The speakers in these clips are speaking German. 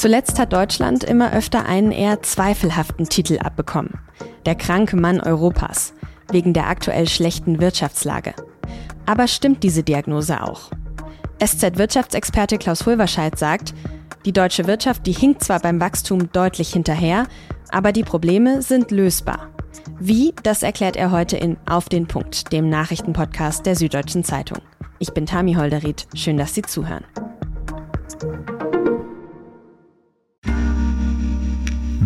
Zuletzt hat Deutschland immer öfter einen eher zweifelhaften Titel abbekommen. Der kranke Mann Europas, wegen der aktuell schlechten Wirtschaftslage. Aber stimmt diese Diagnose auch? SZ-Wirtschaftsexperte Klaus Hulverscheid sagt, die deutsche Wirtschaft, die hinkt zwar beim Wachstum deutlich hinterher, aber die Probleme sind lösbar. Wie, das erklärt er heute in Auf den Punkt, dem Nachrichtenpodcast der Süddeutschen Zeitung. Ich bin Tami Holderried, schön, dass Sie zuhören.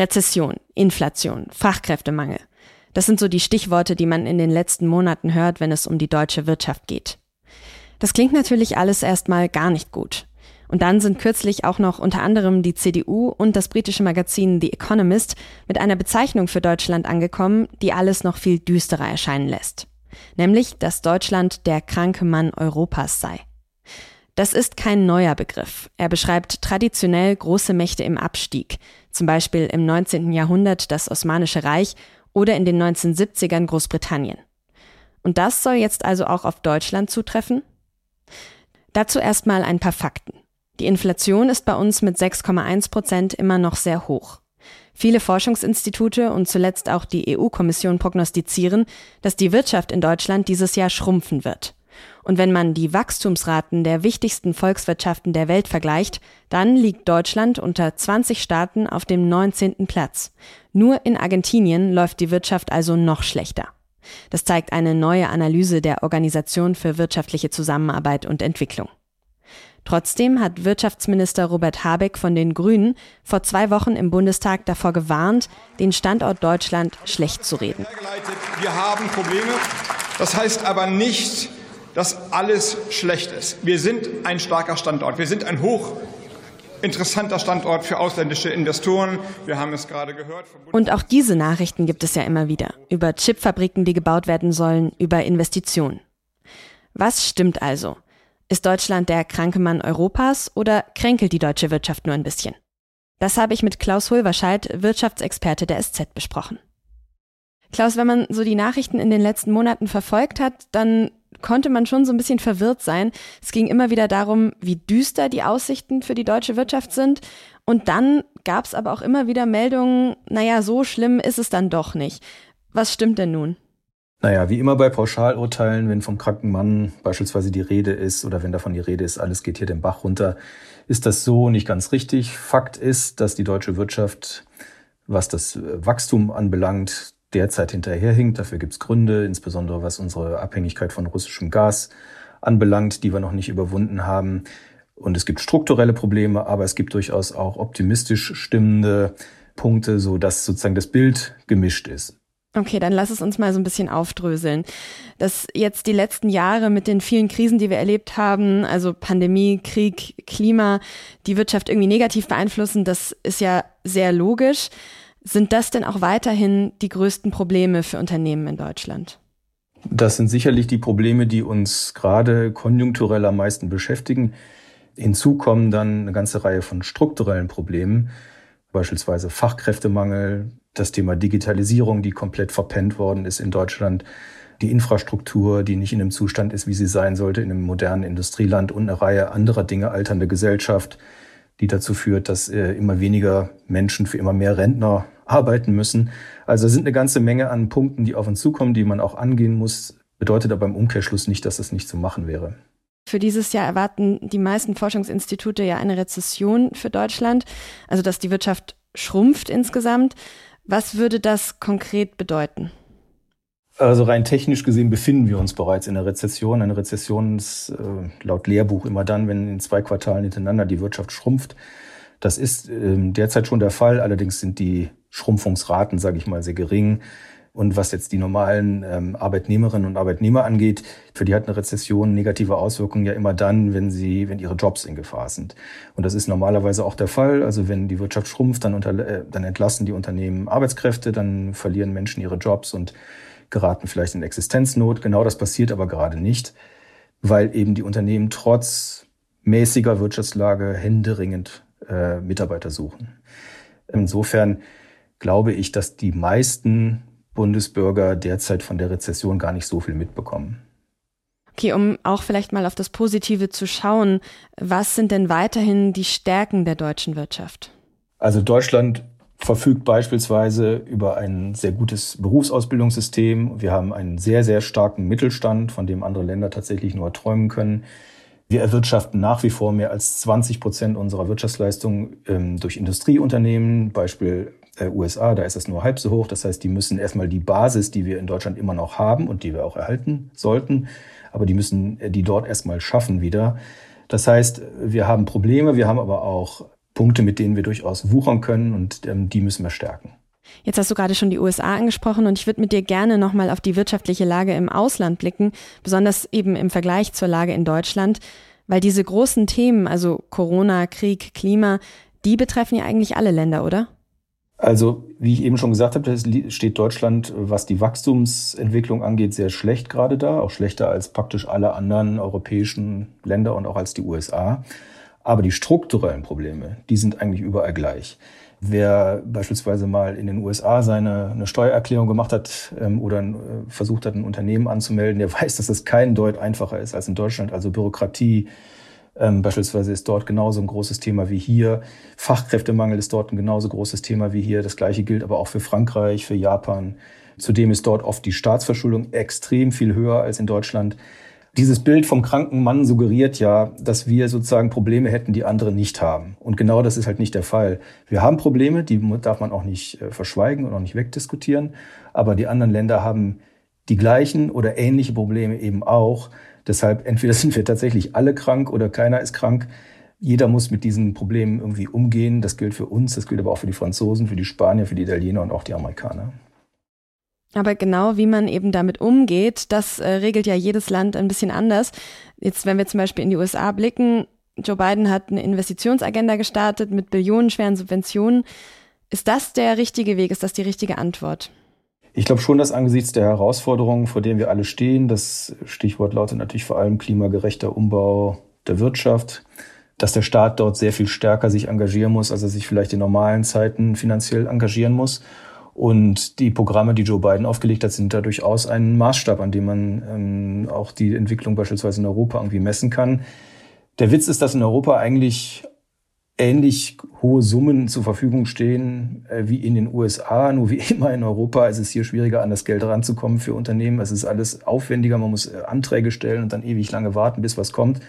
Rezession, Inflation, Fachkräftemangel. Das sind so die Stichworte, die man in den letzten Monaten hört, wenn es um die deutsche Wirtschaft geht. Das klingt natürlich alles erstmal gar nicht gut. Und dann sind kürzlich auch noch unter anderem die CDU und das britische Magazin The Economist mit einer Bezeichnung für Deutschland angekommen, die alles noch viel düsterer erscheinen lässt. Nämlich, dass Deutschland der kranke Mann Europas sei. Das ist kein neuer Begriff. Er beschreibt traditionell große Mächte im Abstieg, zum Beispiel im 19. Jahrhundert das Osmanische Reich oder in den 1970ern Großbritannien. Und das soll jetzt also auch auf Deutschland zutreffen? Dazu erstmal ein paar Fakten. Die Inflation ist bei uns mit 6,1 Prozent immer noch sehr hoch. Viele Forschungsinstitute und zuletzt auch die EU-Kommission prognostizieren, dass die Wirtschaft in Deutschland dieses Jahr schrumpfen wird. Und wenn man die Wachstumsraten der wichtigsten Volkswirtschaften der Welt vergleicht, dann liegt Deutschland unter 20 Staaten auf dem 19. Platz. Nur in Argentinien läuft die Wirtschaft also noch schlechter. Das zeigt eine neue Analyse der Organisation für wirtschaftliche Zusammenarbeit und Entwicklung. Trotzdem hat Wirtschaftsminister Robert Habeck von den Grünen vor zwei Wochen im Bundestag davor gewarnt, den Standort Deutschland schlecht zu reden. Wir haben Probleme. Das heißt aber nicht, dass alles schlecht ist. Wir sind ein starker Standort. Wir sind ein hoch interessanter Standort für ausländische Investoren. Wir haben es gerade gehört. Und auch diese Nachrichten gibt es ja immer wieder. Über Chipfabriken, die gebaut werden sollen, über Investitionen. Was stimmt also? Ist Deutschland der kranke Mann Europas oder kränkelt die deutsche Wirtschaft nur ein bisschen? Das habe ich mit Klaus Hulverscheid, Wirtschaftsexperte der SZ, besprochen. Klaus, wenn man so die Nachrichten in den letzten Monaten verfolgt hat, dann konnte man schon so ein bisschen verwirrt sein. Es ging immer wieder darum, wie düster die Aussichten für die deutsche Wirtschaft sind. Und dann gab es aber auch immer wieder Meldungen, naja, so schlimm ist es dann doch nicht. Was stimmt denn nun? Naja, wie immer bei Pauschalurteilen, wenn vom kranken Mann beispielsweise die Rede ist oder wenn davon die Rede ist, alles geht hier den Bach runter, ist das so nicht ganz richtig. Fakt ist, dass die deutsche Wirtschaft, was das Wachstum anbelangt, derzeit hinterherhinkt. Dafür gibt es Gründe, insbesondere was unsere Abhängigkeit von russischem Gas anbelangt, die wir noch nicht überwunden haben. Und es gibt strukturelle Probleme, aber es gibt durchaus auch optimistisch stimmende Punkte, so dass sozusagen das Bild gemischt ist. Okay, dann lass es uns mal so ein bisschen aufdröseln. Dass jetzt die letzten Jahre mit den vielen Krisen, die wir erlebt haben, also Pandemie, Krieg, Klima, die Wirtschaft irgendwie negativ beeinflussen, das ist ja sehr logisch. Sind das denn auch weiterhin die größten Probleme für Unternehmen in Deutschland? Das sind sicherlich die Probleme, die uns gerade konjunkturell am meisten beschäftigen. Hinzu kommen dann eine ganze Reihe von strukturellen Problemen, beispielsweise Fachkräftemangel, das Thema Digitalisierung, die komplett verpennt worden ist in Deutschland, die Infrastruktur, die nicht in einem Zustand ist, wie sie sein sollte in einem modernen Industrieland und eine Reihe anderer Dinge, alternde Gesellschaft, die dazu führt, dass äh, immer weniger Menschen für immer mehr Rentner arbeiten müssen. Also es sind eine ganze Menge an Punkten, die auf uns zukommen, die man auch angehen muss. Bedeutet aber im Umkehrschluss nicht, dass es nicht zu machen wäre. Für dieses Jahr erwarten die meisten Forschungsinstitute ja eine Rezession für Deutschland, also dass die Wirtschaft schrumpft insgesamt. Was würde das konkret bedeuten? Also rein technisch gesehen befinden wir uns bereits in einer Rezession. Eine Rezession ist äh, laut Lehrbuch immer dann, wenn in zwei Quartalen hintereinander die Wirtschaft schrumpft. Das ist äh, derzeit schon der Fall. Allerdings sind die Schrumpfungsraten, sage ich mal, sehr gering. Und was jetzt die normalen ähm, Arbeitnehmerinnen und Arbeitnehmer angeht, für die hat eine Rezession negative Auswirkungen ja immer dann, wenn sie, wenn ihre Jobs in Gefahr sind. Und das ist normalerweise auch der Fall. Also wenn die Wirtschaft schrumpft, dann, unter, äh, dann entlassen die Unternehmen Arbeitskräfte, dann verlieren Menschen ihre Jobs und geraten vielleicht in Existenznot. Genau das passiert aber gerade nicht, weil eben die Unternehmen trotz mäßiger Wirtschaftslage händeringend äh, Mitarbeiter suchen. Insofern glaube ich, dass die meisten Bundesbürger derzeit von der Rezession gar nicht so viel mitbekommen. Okay, um auch vielleicht mal auf das Positive zu schauen, was sind denn weiterhin die Stärken der deutschen Wirtschaft? Also Deutschland verfügt beispielsweise über ein sehr gutes Berufsausbildungssystem. Wir haben einen sehr, sehr starken Mittelstand, von dem andere Länder tatsächlich nur träumen können. Wir erwirtschaften nach wie vor mehr als 20 Prozent unserer Wirtschaftsleistung ähm, durch Industrieunternehmen, Beispiel äh, USA, da ist es nur halb so hoch. Das heißt, die müssen erstmal die Basis, die wir in Deutschland immer noch haben und die wir auch erhalten sollten, aber die müssen äh, die dort erstmal schaffen wieder. Das heißt, wir haben Probleme, wir haben aber auch Punkte, mit denen wir durchaus wuchern können und ähm, die müssen wir stärken. Jetzt hast du gerade schon die USA angesprochen und ich würde mit dir gerne nochmal auf die wirtschaftliche Lage im Ausland blicken, besonders eben im Vergleich zur Lage in Deutschland, weil diese großen Themen, also Corona, Krieg, Klima, die betreffen ja eigentlich alle Länder, oder? Also, wie ich eben schon gesagt habe, steht Deutschland, was die Wachstumsentwicklung angeht, sehr schlecht gerade da, auch schlechter als praktisch alle anderen europäischen Länder und auch als die USA. Aber die strukturellen Probleme, die sind eigentlich überall gleich. Wer beispielsweise mal in den USA seine eine Steuererklärung gemacht hat ähm, oder äh, versucht hat, ein Unternehmen anzumelden, der weiß, dass es kein Deut einfacher ist als in Deutschland. Also Bürokratie, ähm, beispielsweise ist dort genauso ein großes Thema wie hier. Fachkräftemangel ist dort ein genauso großes Thema wie hier. Das gleiche gilt aber auch für Frankreich, für Japan. Zudem ist dort oft die Staatsverschuldung extrem viel höher als in Deutschland. Dieses Bild vom kranken Mann suggeriert ja, dass wir sozusagen Probleme hätten, die andere nicht haben. Und genau das ist halt nicht der Fall. Wir haben Probleme, die darf man auch nicht äh, verschweigen und auch nicht wegdiskutieren. Aber die anderen Länder haben die gleichen oder ähnliche Probleme eben auch. Deshalb entweder sind wir tatsächlich alle krank oder keiner ist krank. Jeder muss mit diesen Problemen irgendwie umgehen. Das gilt für uns, das gilt aber auch für die Franzosen, für die Spanier, für die Italiener und auch die Amerikaner. Aber genau wie man eben damit umgeht, das äh, regelt ja jedes Land ein bisschen anders. Jetzt, wenn wir zum Beispiel in die USA blicken, Joe Biden hat eine Investitionsagenda gestartet mit billionenschweren Subventionen. Ist das der richtige Weg? Ist das die richtige Antwort? Ich glaube schon, dass angesichts der Herausforderungen, vor denen wir alle stehen, das Stichwort lautet natürlich vor allem klimagerechter Umbau der Wirtschaft, dass der Staat dort sehr viel stärker sich engagieren muss, als er sich vielleicht in normalen Zeiten finanziell engagieren muss. Und die Programme, die Joe Biden aufgelegt hat, sind da durchaus ein Maßstab, an dem man ähm, auch die Entwicklung beispielsweise in Europa irgendwie messen kann. Der Witz ist, dass in Europa eigentlich ähnlich hohe Summen zur Verfügung stehen äh, wie in den USA. Nur wie immer in Europa ist es hier schwieriger, an das Geld ranzukommen für Unternehmen. Es ist alles aufwendiger. Man muss äh, Anträge stellen und dann ewig lange warten, bis was kommt.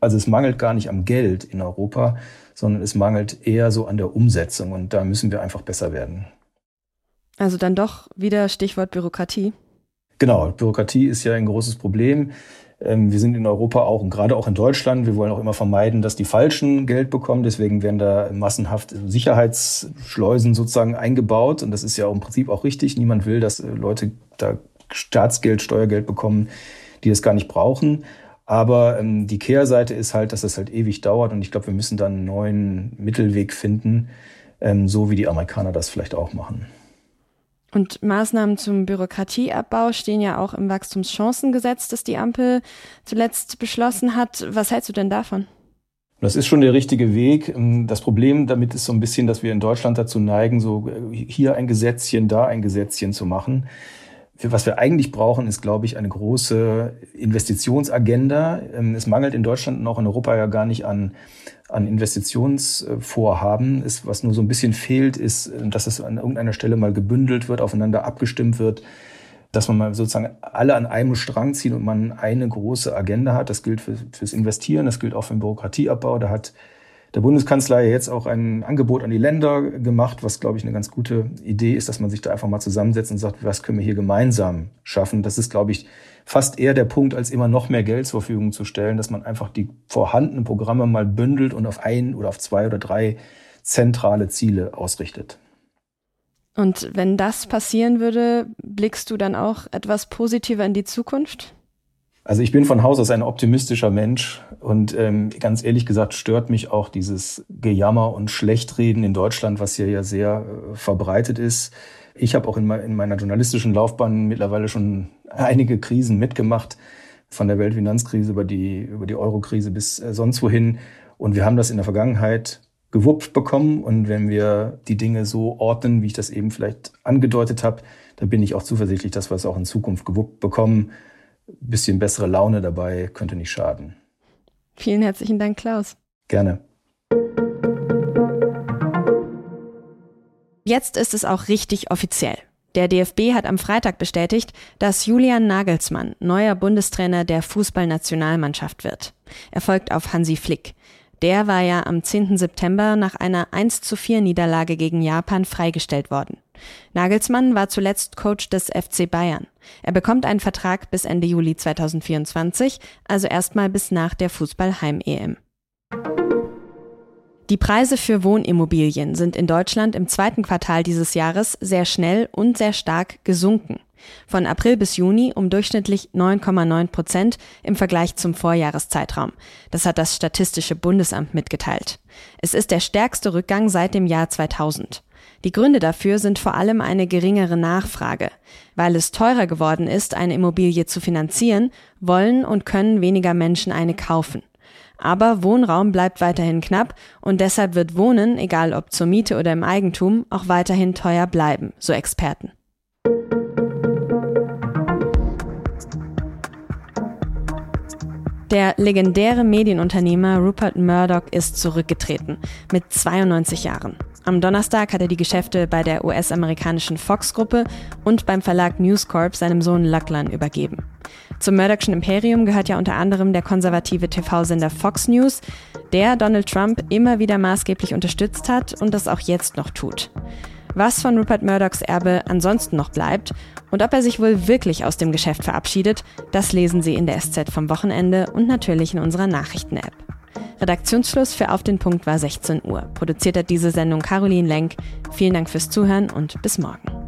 Also es mangelt gar nicht am Geld in Europa, sondern es mangelt eher so an der Umsetzung. Und da müssen wir einfach besser werden. Also dann doch wieder Stichwort Bürokratie. Genau, Bürokratie ist ja ein großes Problem. Ähm, wir sind in Europa auch und gerade auch in Deutschland. Wir wollen auch immer vermeiden, dass die Falschen Geld bekommen. Deswegen werden da massenhaft Sicherheitsschleusen sozusagen eingebaut. Und das ist ja im Prinzip auch richtig. Niemand will, dass äh, Leute da Staatsgeld, Steuergeld bekommen, die das gar nicht brauchen. Aber ähm, die Kehrseite ist halt, dass das halt ewig dauert. Und ich glaube, wir müssen dann einen neuen Mittelweg finden, ähm, so wie die Amerikaner das vielleicht auch machen. Und Maßnahmen zum Bürokratieabbau stehen ja auch im Wachstumschancengesetz, das die Ampel zuletzt beschlossen hat. Was hältst du denn davon? Das ist schon der richtige Weg. Das Problem damit ist so ein bisschen, dass wir in Deutschland dazu neigen, so hier ein Gesetzchen, da ein Gesetzchen zu machen. Was wir eigentlich brauchen, ist, glaube ich, eine große Investitionsagenda. Es mangelt in Deutschland und auch in Europa ja gar nicht an an Investitionsvorhaben ist, was nur so ein bisschen fehlt, ist, dass es an irgendeiner Stelle mal gebündelt wird, aufeinander abgestimmt wird, dass man mal sozusagen alle an einem Strang zieht und man eine große Agenda hat. Das gilt für, fürs Investieren, das gilt auch für den Bürokratieabbau. Da hat der Bundeskanzler ja jetzt auch ein Angebot an die Länder gemacht, was, glaube ich, eine ganz gute Idee ist, dass man sich da einfach mal zusammensetzt und sagt, was können wir hier gemeinsam schaffen. Das ist, glaube ich, fast eher der Punkt, als immer noch mehr Geld zur Verfügung zu stellen, dass man einfach die vorhandenen Programme mal bündelt und auf ein oder auf zwei oder drei zentrale Ziele ausrichtet. Und wenn das passieren würde, blickst du dann auch etwas positiver in die Zukunft? Also ich bin von Haus aus ein optimistischer Mensch und ähm, ganz ehrlich gesagt stört mich auch dieses Gejammer und Schlechtreden in Deutschland, was hier ja sehr äh, verbreitet ist. Ich habe auch in, in, meiner journalistischen Laufbahn mittlerweile schon einige Krisen mitgemacht, von der Weltfinanzkrise über die, über die Eurokrise bis äh, sonst wohin. Und wir haben das in der Vergangenheit gewuppt bekommen. Und wenn wir die Dinge so ordnen, wie ich das eben vielleicht angedeutet habe, dann bin ich auch zuversichtlich, dass wir es auch in Zukunft gewuppt bekommen bisschen bessere Laune dabei könnte nicht schaden. Vielen herzlichen Dank, Klaus. Gerne. Jetzt ist es auch richtig offiziell. Der DFB hat am Freitag bestätigt, dass Julian Nagelsmann neuer Bundestrainer der Fußballnationalmannschaft wird. Er folgt auf Hansi Flick. Der war ja am 10. September nach einer 1 zu 4 Niederlage gegen Japan freigestellt worden. Nagelsmann war zuletzt Coach des FC Bayern. Er bekommt einen Vertrag bis Ende Juli 2024, also erstmal bis nach der Fußball-Heim-EM. Die Preise für Wohnimmobilien sind in Deutschland im zweiten Quartal dieses Jahres sehr schnell und sehr stark gesunken. Von April bis Juni um durchschnittlich 9,9 Prozent im Vergleich zum Vorjahreszeitraum. Das hat das Statistische Bundesamt mitgeteilt. Es ist der stärkste Rückgang seit dem Jahr 2000. Die Gründe dafür sind vor allem eine geringere Nachfrage. Weil es teurer geworden ist, eine Immobilie zu finanzieren, wollen und können weniger Menschen eine kaufen. Aber Wohnraum bleibt weiterhin knapp und deshalb wird Wohnen, egal ob zur Miete oder im Eigentum, auch weiterhin teuer bleiben, so Experten. Der legendäre Medienunternehmer Rupert Murdoch ist zurückgetreten, mit 92 Jahren. Am Donnerstag hat er die Geschäfte bei der US-amerikanischen Fox-Gruppe und beim Verlag News Corp seinem Sohn Lachlan übergeben. Zum Murdochschen Imperium gehört ja unter anderem der konservative TV-Sender Fox News, der Donald Trump immer wieder maßgeblich unterstützt hat und das auch jetzt noch tut. Was von Rupert Murdochs Erbe ansonsten noch bleibt und ob er sich wohl wirklich aus dem Geschäft verabschiedet, das lesen Sie in der SZ vom Wochenende und natürlich in unserer Nachrichten-App. Redaktionsschluss für Auf den Punkt war 16 Uhr. Produziert hat diese Sendung Caroline Lenk. Vielen Dank fürs Zuhören und bis morgen.